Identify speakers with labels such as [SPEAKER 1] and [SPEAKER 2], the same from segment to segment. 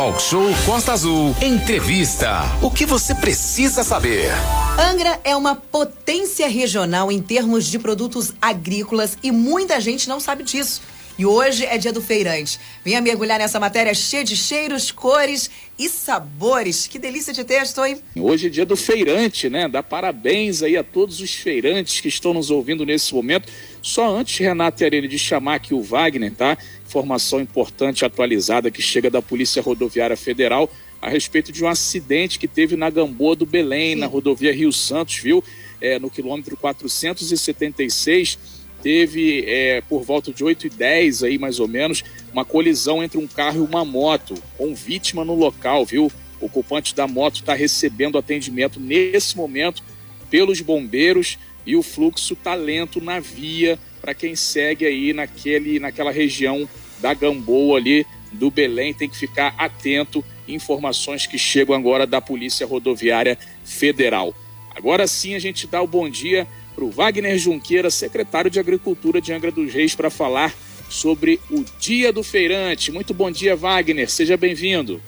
[SPEAKER 1] Talk Show Costa Azul. Entrevista. O que você precisa saber?
[SPEAKER 2] Angra é uma potência regional em termos de produtos agrícolas e muita gente não sabe disso. E hoje é dia do feirante. Venha mergulhar nessa matéria cheia de cheiros, cores e sabores. Que delícia de texto, hein?
[SPEAKER 3] Hoje é dia do feirante, né? Dá parabéns aí a todos os feirantes que estão nos ouvindo nesse momento. Só antes, Renato e Arene, de chamar aqui o Wagner, tá? Informação importante atualizada que chega da Polícia Rodoviária Federal a respeito de um acidente que teve na Gamboa do Belém, Sim. na rodovia Rio Santos, viu? É, no quilômetro 476 teve é, por volta de 8 e 10 aí mais ou menos uma colisão entre um carro e uma moto com vítima no local, viu? O ocupante da moto está recebendo atendimento nesse momento pelos bombeiros e o fluxo está lento na via para quem segue aí naquele, naquela região da Gamboa ali do Belém tem que ficar atento informações que chegam agora da Polícia Rodoviária Federal. Agora sim a gente dá o bom dia para o Wagner Junqueira, secretário de Agricultura de Angra dos Reis, para falar sobre o Dia do Feirante. Muito bom dia, Wagner. Seja bem-vindo.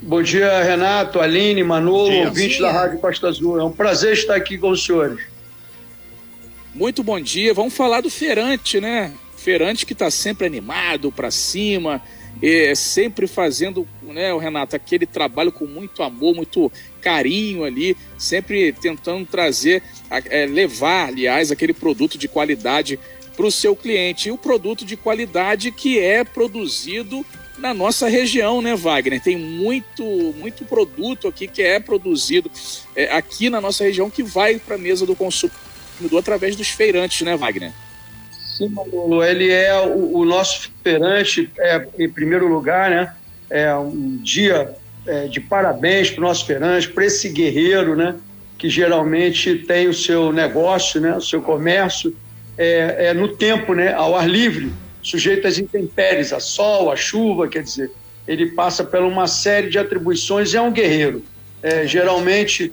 [SPEAKER 4] Bom dia, Renato, Aline, Manolo, ouvintes da Rádio Costa Azul. É um prazer estar aqui com os senhores.
[SPEAKER 3] Muito bom dia. Vamos falar do feirante, né? Feirante que está sempre animado, para cima, é, sempre fazendo, né, o Renato, aquele trabalho com muito amor, muito carinho ali, sempre tentando trazer, é, levar, aliás, aquele produto de qualidade para o seu cliente. E o produto de qualidade que é produzido na nossa região, né, Wagner? Tem muito, muito produto aqui que é produzido é, aqui na nossa região que vai para a mesa do consumidor através dos feirantes, né, Wagner?
[SPEAKER 4] Sim, ele é o, o nosso feirante, é, em primeiro lugar, né? É um dia é, de parabéns para o nosso feirante, para esse guerreiro, né? Que geralmente tem o seu negócio, né? O seu comércio é, é no tempo, né? Ao ar livre, sujeito às intempéries, a sol, a chuva, quer dizer, ele passa por uma série de atribuições e é um guerreiro. É, geralmente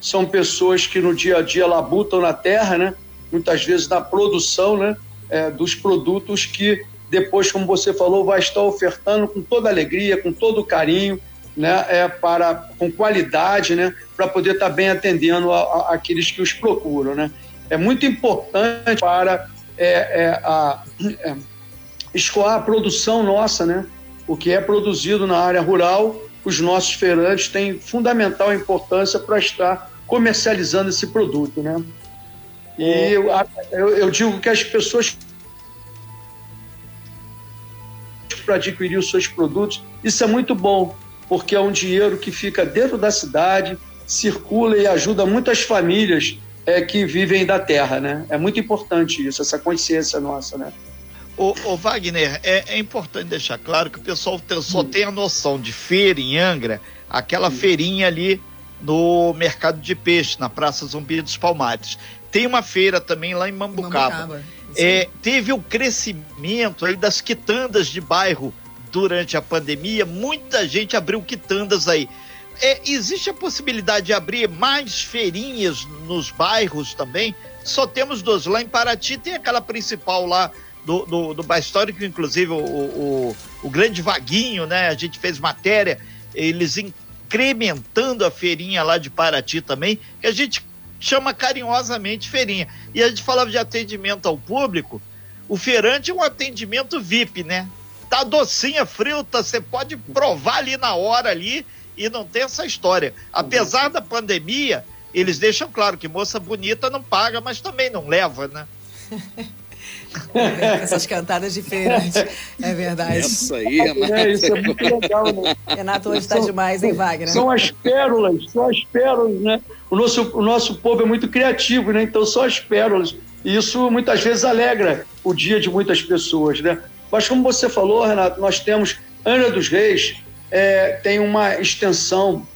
[SPEAKER 4] são pessoas que no dia a dia labutam na terra, né? Muitas vezes na produção, né? é, dos produtos que depois, como você falou, vai estar ofertando com toda alegria, com todo carinho, né, é, para, com qualidade, né, para poder estar bem atendendo a, a, aqueles que os procuram. Né. É muito importante para é, é, a, é, escoar a produção nossa, né, o que é produzido na área rural, os nossos feirantes têm fundamental importância para estar comercializando esse produto. Né. E eu, eu, eu digo que as pessoas para adquirir os seus produtos, isso é muito bom, porque é um dinheiro que fica dentro da cidade, circula e ajuda muitas famílias é, que vivem da terra, né? É muito importante isso, essa consciência nossa, né?
[SPEAKER 5] O, Wagner, é, é, importante deixar claro que o pessoal só hum. tem a noção de feira em Angra, aquela hum. feirinha ali no mercado de peixe, na Praça Zumbi dos Palmares. Tem uma feira também lá em Mambucaba. Mambucaba. É, teve o um crescimento aí das quitandas de bairro durante a pandemia. Muita gente abriu quitandas aí. É, existe a possibilidade de abrir mais feirinhas nos bairros também? Só temos duas. Lá em Paraty tem aquela principal lá do, do, do bairro histórico, inclusive o, o, o grande Vaguinho, né? A gente fez matéria, eles incrementando a feirinha lá de Paraty também, que a gente chama carinhosamente feirinha. E a gente falava de atendimento ao público, o feirante é um atendimento VIP, né? Tá docinha, fruta, você pode provar ali na hora ali e não tem essa história. Apesar da pandemia, eles deixam claro que moça bonita não paga, mas também não leva, né?
[SPEAKER 2] Essas cantadas de feirante. É verdade.
[SPEAKER 3] Isso aí, Renato.
[SPEAKER 4] É, isso é muito legal, né?
[SPEAKER 2] Renato hoje está demais, hein, Wagner?
[SPEAKER 4] São as pérolas, são as pérolas, né? O nosso, o nosso povo é muito criativo, né? Então são as pérolas. E isso muitas vezes alegra o dia de muitas pessoas, né? Mas como você falou, Renato, nós temos Ana dos Reis, é, tem uma extensão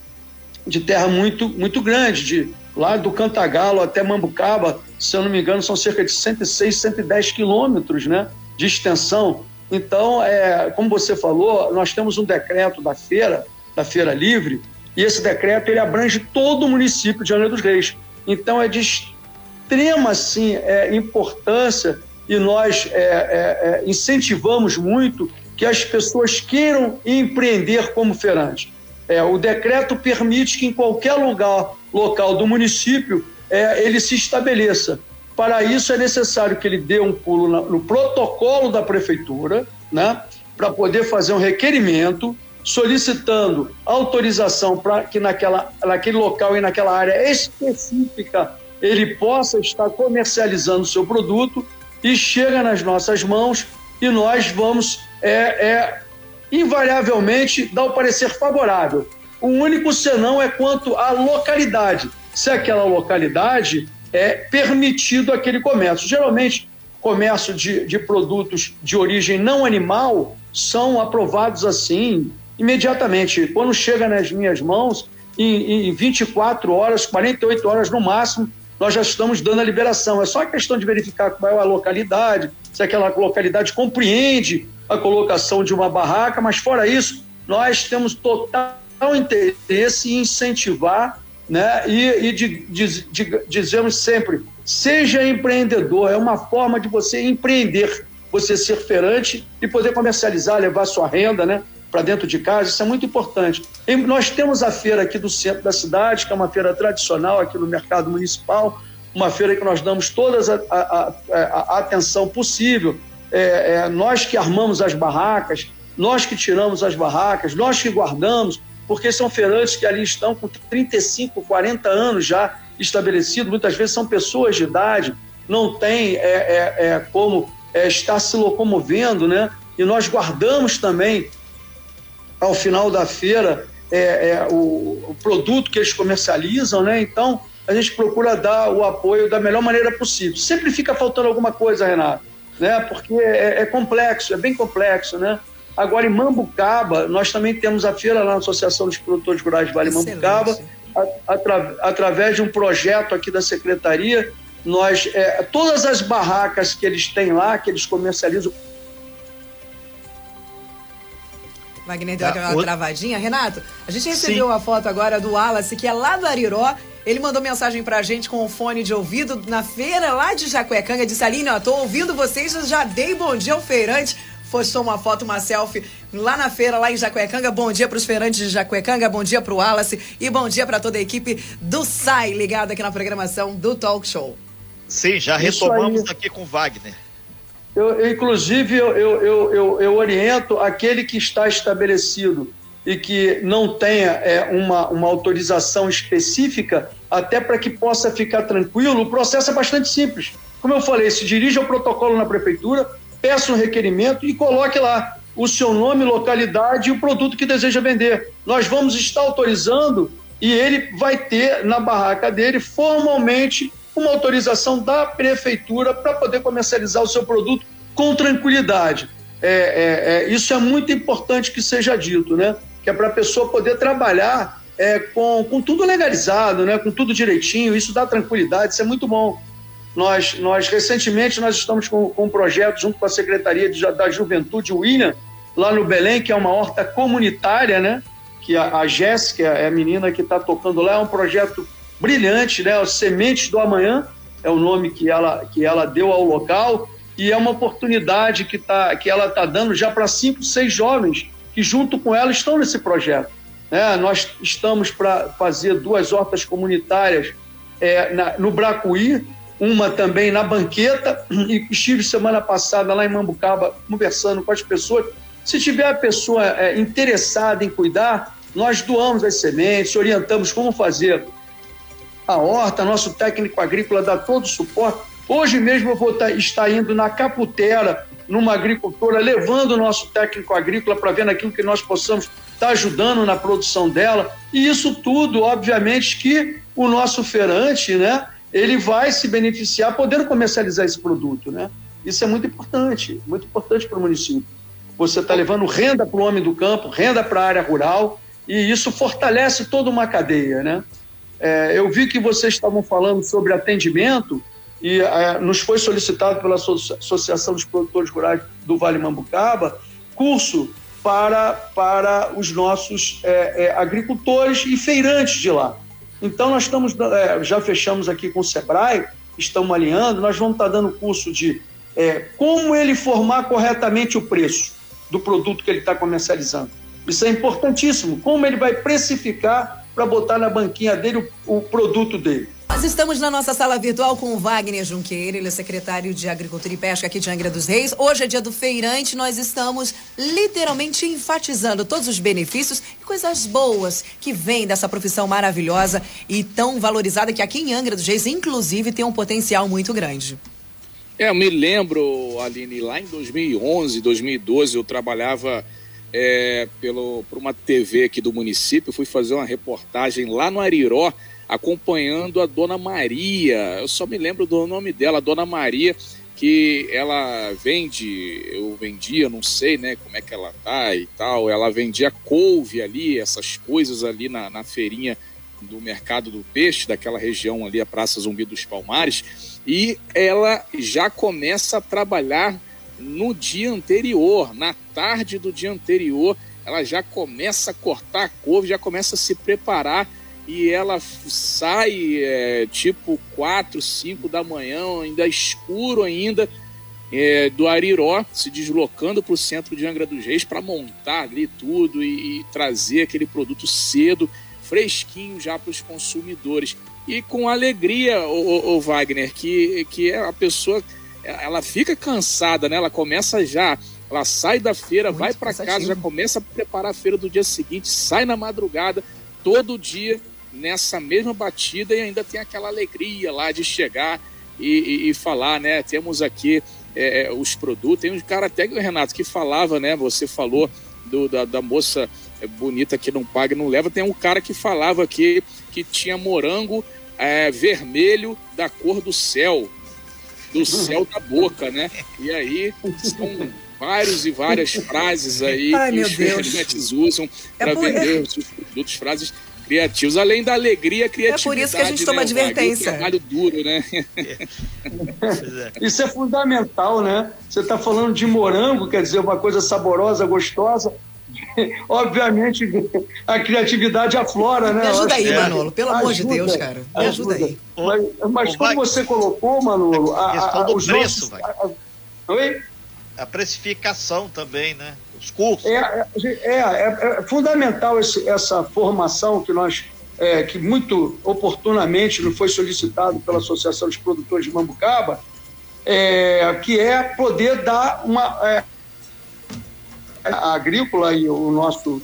[SPEAKER 4] de terra muito, muito grande, de lá do Cantagalo até Mambucaba, se eu não me engano, são cerca de 106, 110 quilômetros né, de extensão. Então, é, como você falou, nós temos um decreto da feira, da Feira Livre, e esse decreto ele abrange todo o município de Angra dos Reis. Então, é de extrema assim, é, importância e nós é, é, é incentivamos muito que as pessoas queiram empreender como feirante. É, o decreto permite que em qualquer lugar local do município é, ele se estabeleça. Para isso é necessário que ele dê um pulo no protocolo da prefeitura, né, para poder fazer um requerimento solicitando autorização para que naquela, naquele local e naquela área específica ele possa estar comercializando o seu produto e chega nas nossas mãos e nós vamos é, é, invariavelmente dar o parecer favorável. O único senão é quanto à localidade. Se aquela localidade é permitido aquele comércio. Geralmente, comércio de, de produtos de origem não animal são aprovados assim imediatamente. Quando chega nas minhas mãos, em, em 24 horas, 48 horas no máximo, nós já estamos dando a liberação. É só questão de verificar qual é a localidade, se aquela localidade compreende a colocação de uma barraca, mas fora isso, nós temos total interesse em incentivar né? e, e de, de, de, dizemos sempre, seja empreendedor, é uma forma de você empreender, você ser feirante e poder comercializar, levar sua renda, né? para dentro de casa, isso é muito importante. E nós temos a feira aqui do centro da cidade, que é uma feira tradicional aqui no mercado municipal, uma feira que nós damos toda a, a, a, a atenção possível. É, é, nós que armamos as barracas, nós que tiramos as barracas, nós que guardamos, porque são feirantes que ali estão com 35, 40 anos já estabelecidos, muitas vezes são pessoas de idade, não tem é, é, é como é, estar se locomovendo, né? E nós guardamos também ao final da feira é, é, o, o, produto que eles comercializam, né? Então a gente procura dar o apoio da melhor maneira possível. Sempre fica faltando alguma coisa, Renato, né? Porque é, é complexo, é bem complexo, né? Agora em Mambucaba nós também temos a feira lá na Associação dos Produtores Rurais de Vale Excelente. Mambucaba, atra, através de um projeto aqui da secretaria, nós é, todas as barracas que eles têm lá, que eles comercializam
[SPEAKER 2] Wagner deu tá, uma travadinha. Renato, a gente recebeu Sim. a foto agora do Wallace, que é lá do Ariró. Ele mandou mensagem pra gente com o fone de ouvido na feira lá de Jacuecanga. Disse, Aline, ó, tô ouvindo vocês, já dei bom dia ao feirante. Postou uma foto, uma selfie lá na feira, lá em Jacuecanga. Bom dia pros feirantes de Jacuecanga, bom dia pro Wallace e bom dia para toda a equipe do SAI ligada aqui na programação do Talk Show.
[SPEAKER 5] Sim, já retomamos aqui com Wagner.
[SPEAKER 4] Eu, inclusive, eu, eu, eu, eu, oriento aquele que está estabelecido e que não tenha é, uma, uma autorização específica, até para que possa ficar tranquilo. O processo é bastante simples. Como eu falei, se dirija ao protocolo na prefeitura, peça um requerimento e coloque lá o seu nome, localidade e o produto que deseja vender. Nós vamos estar autorizando e ele vai ter na barraca dele formalmente uma autorização da prefeitura para poder comercializar o seu produto com tranquilidade. É, é, é, isso é muito importante que seja dito, né? Que é para a pessoa poder trabalhar é, com, com tudo legalizado, né? Com tudo direitinho. Isso dá tranquilidade, isso é muito bom. Nós, nós recentemente nós estamos com, com um projeto junto com a Secretaria de, da Juventude, William, lá no Belém, que é uma horta comunitária, né? Que a, a Jéssica é a menina que está tocando lá, é um projeto brilhante, né? Os Sementes do Amanhã é o nome que ela, que ela deu ao local e é uma oportunidade que, tá, que ela está dando já para cinco, seis jovens que junto com ela estão nesse projeto. Né? Nós estamos para fazer duas hortas comunitárias é, na, no Bracuí, uma também na Banqueta, e estive semana passada lá em Mambucaba conversando com as pessoas. Se tiver a pessoa é, interessada em cuidar, nós doamos as sementes, orientamos como fazer a horta, nosso técnico agrícola dá todo o suporte. Hoje mesmo eu vou tá, estar indo na Caputera, numa agricultora, levando o nosso técnico agrícola para ver naquilo que nós possamos estar tá ajudando na produção dela. E isso tudo, obviamente, que o nosso feirante, né, ele vai se beneficiar podendo comercializar esse produto, né? Isso é muito importante, muito importante para o município. Você está levando renda para o homem do campo, renda para a área rural, e isso fortalece toda uma cadeia, né? É, eu vi que vocês estavam falando sobre atendimento e é, nos foi solicitado pela Associação dos Produtores Rurais do Vale Mambucaba curso para, para os nossos é, é agricultores e feirantes de lá. Então, nós estamos, é, já fechamos aqui com o SEBRAE, estamos alinhando, nós vamos estar dando curso de é, como ele formar corretamente o preço. do produto que ele está comercializando. Isso é importantíssimo. Como ele vai precificar para botar na banquinha dele o, o produto dele.
[SPEAKER 2] Nós estamos na nossa sala virtual com o Wagner Junqueira, ele é secretário de Agricultura e Pesca aqui de Angra dos Reis. Hoje é dia do feirante, nós estamos literalmente enfatizando todos os benefícios e coisas boas que vêm dessa profissão maravilhosa e tão valorizada que aqui em Angra dos Reis, inclusive, tem um potencial muito grande.
[SPEAKER 3] É, eu me lembro, Aline, lá em 2011, 2012, eu trabalhava é, pelo, uma TV aqui do município, fui fazer uma reportagem lá no Ariró, acompanhando a Dona Maria. Eu só me lembro do nome dela, a Dona Maria, que ela vende, eu vendia, não sei, né, como é que ela tá e tal. Ela vendia couve ali, essas coisas ali na, na feirinha do mercado do peixe, daquela região ali, a Praça Zumbi dos Palmares. E ela já começa a trabalhar no dia anterior, na tarde do dia anterior, ela já começa a cortar a couve, já começa a se preparar e ela sai é, tipo 4, 5 da manhã, ainda escuro ainda, é, do Ariró, se deslocando para o centro de Angra dos Reis para montar ali tudo e, e, trazer aquele produto cedo, fresquinho já para os consumidores. E com alegria, o, o, Wagner, que, que é a pessoa, ela fica cansada, né? Ela começa já, ela sai da feira, Muito vai para casa, já começa a preparar a feira do dia seguinte, sai na madrugada, todo dia nessa mesma batida e ainda tem aquela alegria lá de chegar e, e, e falar, né? Temos aqui é, é os produtos. Tem um cara até, Renato, que falava, né? Você falou do, da, da moça bonita que não paga e não leva. Tem um cara que falava aqui que tinha morango é, vermelho da cor do céu, do céu da boca, né? E aí são vários e várias frases aí
[SPEAKER 2] Ai,
[SPEAKER 3] que os fermentos usam é para vender os produtos, frases criativos, além da alegria, criatividade.
[SPEAKER 2] É por isso que a gente toma
[SPEAKER 3] né?
[SPEAKER 2] advertência.
[SPEAKER 3] Um trabalho duro, né?
[SPEAKER 4] isso é fundamental, né? Você está falando de morango, quer dizer, uma coisa saborosa, gostosa. Obviamente, a criatividade aflora, né?
[SPEAKER 2] Me ajuda aí, Manolo, pelo ajuda, amor de Deus, cara. Me ajuda, ajuda aí.
[SPEAKER 4] Mas, mas como você colocou, Manolo, a, a, os
[SPEAKER 5] preço, nossos... a, Oi? A precificação também, né? Os cursos. É,
[SPEAKER 4] é, é, é fundamental esse, essa formação que nós, é, que muito oportunamente não foi solicitado pela Associação dos Produtores de Mambucaba, é, que é poder dar uma. É, a agrícola e o nosso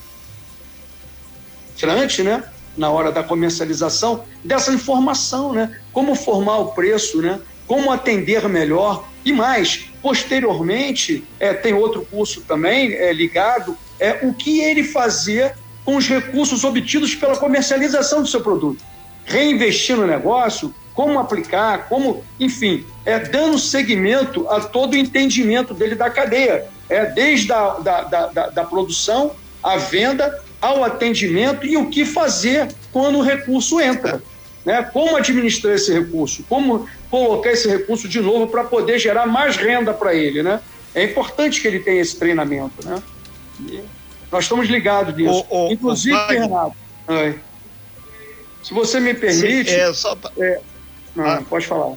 [SPEAKER 4] frante, né? Na hora da comercialização, dessa informação, né? Como formar o preço, né? Como atender melhor e mais, posteriormente, é, tem outro curso também é, ligado, é o que ele fazer com os recursos obtidos pela comercialização do seu produto. Reinvestir no negócio, como aplicar, como, enfim, é, dando seguimento a todo o entendimento dele da cadeia. É, desde a da, da, da, da produção, a venda, ao atendimento e o que fazer quando o recurso entra. Né? Como administrar esse recurso? Como colocar esse recurso de novo para poder gerar mais renda para ele, né? É importante que ele tenha esse treinamento, né? E nós estamos ligados nisso. O, o, Inclusive, o Renato, se você me permite... Sim, é só é, não, ah. Pode falar.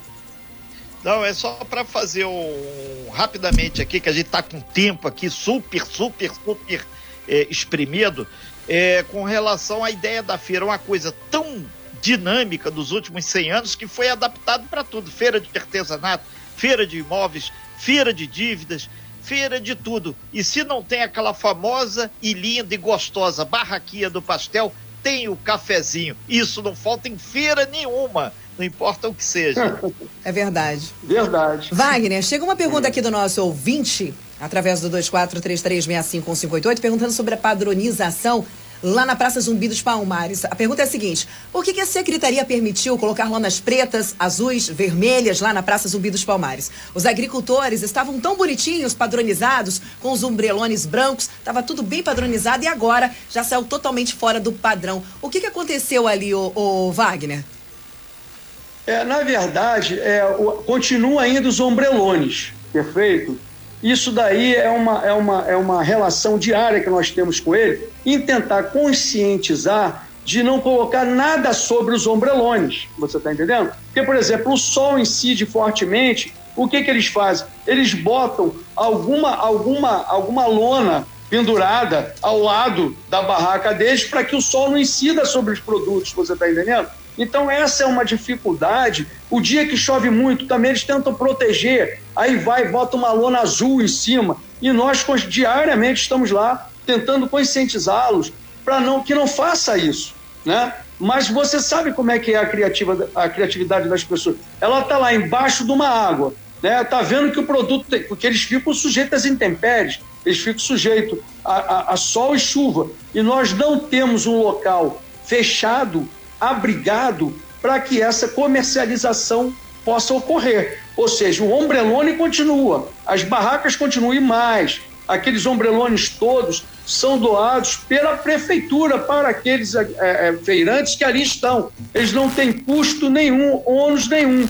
[SPEAKER 5] Não, é só para fazer um rapidamente aqui, que a gente está com tempo aqui super, super, super é, espremido, é, com relação à ideia da feira, uma coisa tão dinâmica dos últimos 100 anos que foi adaptado para tudo. Feira de artesanato, feira de imóveis, feira de dívidas, feira de tudo. E se não tem aquela famosa e linda e gostosa barraquinha do pastel, tem o cafezinho. Isso não falta em feira nenhuma. Não importa o que seja.
[SPEAKER 2] É verdade.
[SPEAKER 4] Verdade.
[SPEAKER 2] Wagner, chega uma pergunta aqui do nosso ouvinte, através do 2433655158, perguntando sobre a padronização lá na Praça Zumbi dos Palmares. A pergunta é a seguinte: por que, que a Secretaria permitiu colocar lonas pretas, azuis, vermelhas lá na Praça Zumbi dos Palmares? Os agricultores estavam tão bonitinhos, padronizados, com os umbrelones brancos, estava tudo bem padronizado e agora já saiu totalmente fora do padrão. O que, que aconteceu ali, o, o Wagner?
[SPEAKER 4] É, na verdade, é, o, continua ainda os ombrelones, perfeito? Isso daí é uma, é, uma, é uma relação diária que nós temos com ele em tentar conscientizar de não colocar nada sobre os ombrelones. Você está entendendo? Porque, por exemplo, o sol incide fortemente, o que, que eles fazem? Eles botam alguma, alguma, alguma lona pendurada ao lado da barraca deles para que o sol não incida sobre os produtos, você está entendendo? Então essa é uma dificuldade. O dia que chove muito, também eles tentam proteger, aí vai, bota uma lona azul em cima, e nós diariamente estamos lá tentando conscientizá-los para não que não faça isso, né? Mas você sabe como é que é a, criativa, a criatividade das pessoas. Ela está lá embaixo de uma água, né? Tá vendo que o produto tem, porque eles ficam sujeitos às intempéries, eles ficam sujeitos a, a, a sol e chuva. E nós não temos um local fechado, abrigado, para que essa comercialização possa ocorrer. Ou seja, o ombrelone continua, as barracas continuam mais, aqueles ombrelones todos são doados pela prefeitura para aqueles é, é, feirantes que ali estão. Eles não têm custo nenhum, ônus nenhum.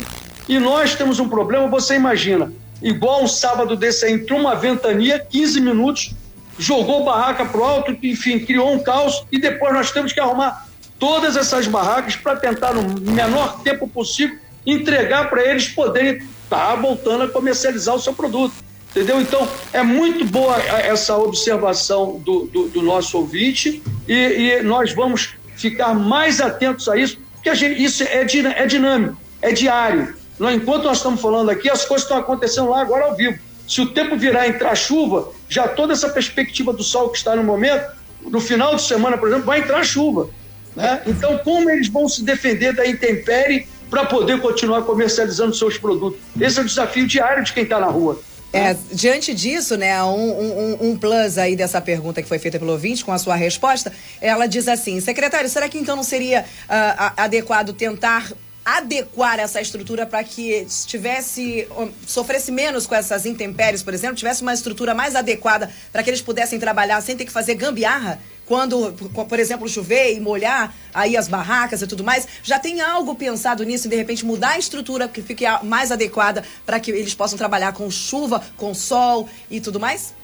[SPEAKER 4] E nós temos um problema, você imagina, igual um sábado desse, entrou uma ventania, 15 minutos, jogou barraca para o alto, enfim, criou um caos e depois nós temos que arrumar todas essas barracas para tentar, no menor tempo possível, entregar para eles poderem estar tá voltando a comercializar o seu produto. Entendeu? Então, é muito boa essa observação do, do, do nosso ouvinte e, e, nós vamos ficar mais atentos a isso, porque a gente, isso é, é dinâmico, é diário. Enquanto nós estamos falando aqui, as coisas estão acontecendo lá agora ao vivo. Se o tempo virar entrar chuva, já toda essa perspectiva do sol que está no momento, no final de semana, por exemplo, vai entrar chuva. Né? Então, como eles vão se defender da intempérie para poder continuar comercializando seus produtos? Esse é o desafio diário de quem está na rua.
[SPEAKER 2] É, diante disso, né, um, um, um, plus aí dessa pergunta que foi feita pelo ouvinte com a sua resposta, ela diz assim, secretário, será que então não seria uh, adequado tentar adequar essa estrutura para que tivesse sofresse menos com essas intempéries, por exemplo, tivesse uma estrutura mais adequada para que eles pudessem trabalhar sem ter que fazer gambiarra quando, por exemplo, chover e molhar aí as barracas e tudo mais, já tem algo pensado nisso e de repente mudar a estrutura que fique mais adequada para que eles possam trabalhar com chuva, com sol e tudo mais?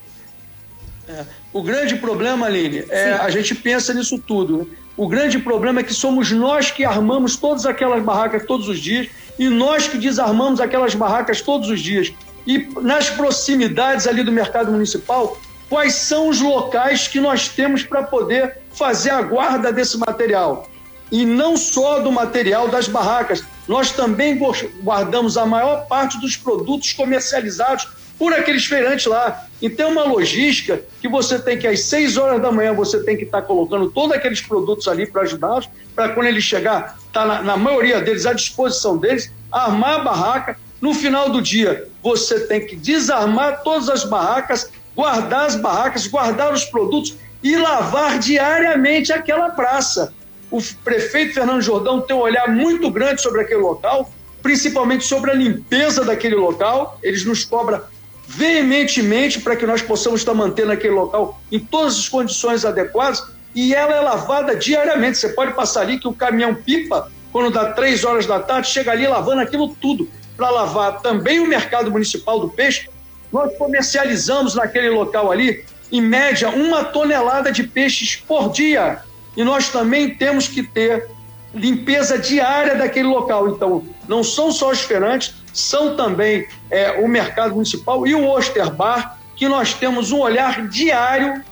[SPEAKER 4] É, o grande problema, Aline, é a gente pensa nisso tudo. Né? O grande problema é que somos nós que armamos todas aquelas barracas todos os dias e nós que desarmamos aquelas barracas todos os dias. E nas proximidades ali do mercado municipal, quais são os locais que nós temos para poder fazer a guarda desse material? E não só do material das barracas, nós também guardamos a maior parte dos produtos comercializados por aqueles feirantes lá. Então, é uma logística que você tem que, às 6 horas da manhã, você tem que estar tá colocando todos aqueles produtos ali para ajudá-los, para quando ele chegar, tá na, na, maioria deles, à disposição deles, armar a barraca. No final do dia, você tem que desarmar todas as barracas, guardar as barracas, guardar os produtos e lavar diariamente aquela praça. O prefeito Fernando Jordão tem um olhar muito grande sobre aquele local, principalmente sobre a limpeza daquele local. Eles nos cobram veementemente para que nós possamos estar mantendo aquele local em todas as condições adequadas e ela é lavada diariamente. Você pode passar ali que o caminhão pipa, quando dá três horas da tarde, chega ali lavando aquilo tudo para lavar também o mercado municipal do peixe. Nós comercializamos naquele local ali, em média, uma tonelada de peixes por dia. E nós também temos que ter limpeza diária daquele local. Então, não são só os feirantes, são também é, o mercado municipal e o Osterbar, que nós temos um olhar diário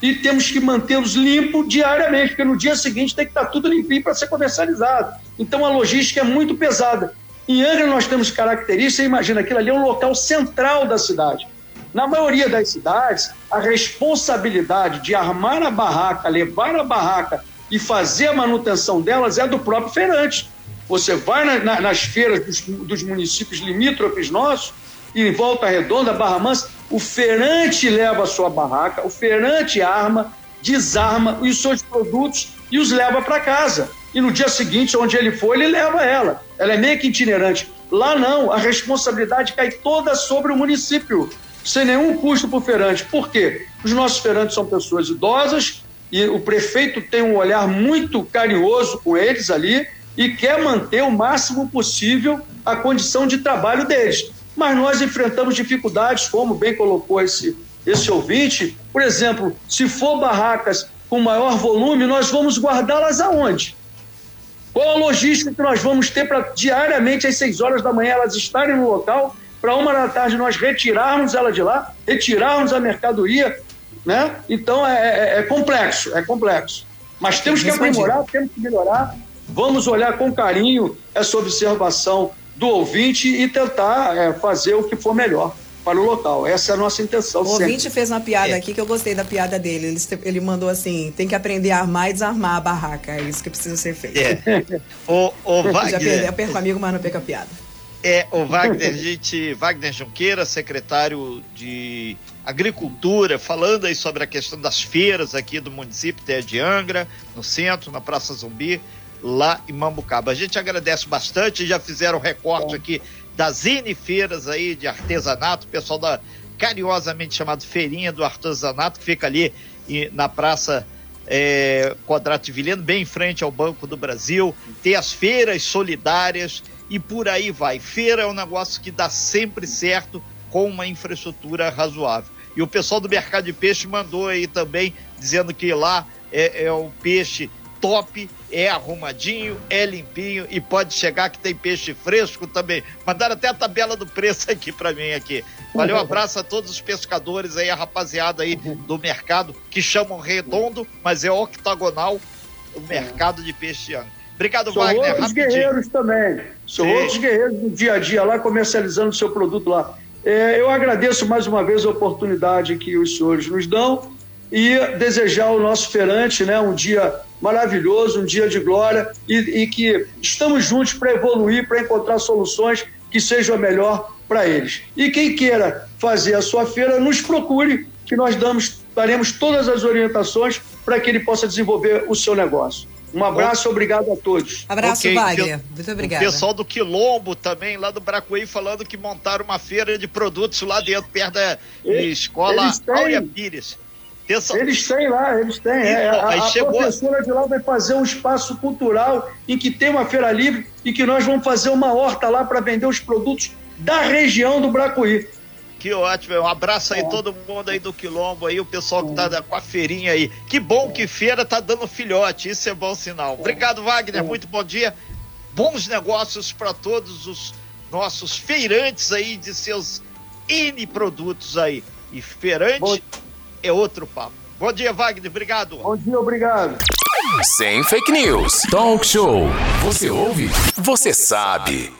[SPEAKER 4] e temos que mantê-los limpos diariamente, porque no dia seguinte tem que estar tudo limpinho para ser comercializado. Então a logística é muito pesada. Em Angra nós temos características, imagina, aquilo ali é um local central da cidade. Na maioria das cidades, a responsabilidade de armar a barraca, levar a barraca e fazer a manutenção delas é do próprio feirante. Você vai na, na, nas feiras dos, dos, municípios limítrofes nossos, em Volta Redonda, Barra Mansa, o feirante leva a sua barraca, o feirante arma, desarma os seus produtos e os leva para casa. E no dia seguinte, onde ele for, ele leva ela. Ela é meio que itinerante. Lá não, a responsabilidade cai toda sobre o município, sem nenhum custo para o feirante. Por quê? Os nossos feirantes são pessoas idosas e o prefeito tem um olhar muito carinhoso com eles ali e quer manter o máximo possível a condição de trabalho deles. Mas nós enfrentamos dificuldades, como bem colocou esse, esse ouvinte. Por exemplo, se for barracas com maior volume, nós vamos guardá-las aonde? Qual a logística que nós vamos ter para diariamente às 6 horas da manhã elas estarem no local para uma da tarde nós retirarmos ela de lá, retirarmos a mercadoria, né? Então é, é, é complexo, é complexo. Mas temos que aprimorar, temos que melhorar. Vamos olhar com carinho essa observação do ouvinte e tentar é, fazer o que for melhor para o local. Essa é a nossa intenção.
[SPEAKER 2] O ouvinte fez uma piada é. aqui que eu gostei da piada dele. Ele, ele mandou assim: tem que aprender a armar e desarmar a barraca. É isso que precisa ser feito.
[SPEAKER 5] É. o, o Wagner.
[SPEAKER 2] Já perdi, eu perco amigo, mas não perco a piada.
[SPEAKER 5] É, o Wagner, gente, Wagner Junqueira, secretário de Agricultura, falando aí sobre a questão das feiras aqui do município de Angra, no centro, na Praça Zumbi, lá em Mambucaba. A gente agradece bastante, já fizeram recorte aqui das N feiras aí de artesanato, o pessoal da carinhosamente chamado Feirinha do Artesanato, que fica ali na Praça é, Quadrato Vilheno, bem em frente ao Banco do Brasil. Tem as feiras solidárias e por aí vai. Feira é um negócio que dá sempre certo com uma infraestrutura razoável. E o pessoal do mercado de peixe mandou aí também, dizendo que lá é, é um peixe top, é arrumadinho, é limpinho e pode chegar que tem peixe fresco também. Mandaram até a tabela do preço aqui para mim aqui. Valeu, um abraço a todos os pescadores aí, a rapaziada aí do mercado, que chamam redondo, mas é octagonal, o mercado de peixe de Obrigado, São Wagner.
[SPEAKER 4] Outros rapidinho. guerreiros também. São Sim. outros guerreiros do dia a dia lá, comercializando o seu produto lá. É, eu agradeço mais uma vez a oportunidade que os senhores nos dão e desejar ao nosso feirante né, um dia maravilhoso, um dia de glória e, e que estamos juntos para evoluir, para encontrar soluções que sejam melhor para eles. E quem queira fazer a sua feira, nos procure, que nós damos, daremos todas as orientações para que ele possa desenvolver o seu negócio. Um abraço, obrigado a todos.
[SPEAKER 2] Abraço, okay. Wagner. Muito obrigado.
[SPEAKER 5] O pessoal do Quilombo também, lá do Bracuí, falando que montaram uma feira de produtos lá dentro, perto da eles, escola Áurea Pires.
[SPEAKER 4] Eles têm lá, eles têm. É, a, a professora de lá vai fazer um espaço cultural em que tem uma feira livre e que nós vamos fazer uma horta lá para vender os produtos da região do Bracuí.
[SPEAKER 5] Que ótimo, um abraço aí é. todo mundo aí do Quilombo aí, o pessoal que tá é. com a feirinha aí. Que bom que feira tá dando filhote, isso é bom sinal. Obrigado, Wagner, é. muito bom dia. Bons negócios para todos os nossos feirantes aí de seus N produtos aí. E feirante é outro papo. Bom dia, Wagner. Obrigado.
[SPEAKER 4] Bom dia, obrigado.
[SPEAKER 1] Sem fake news. Talk show. Você ouve? Você sabe.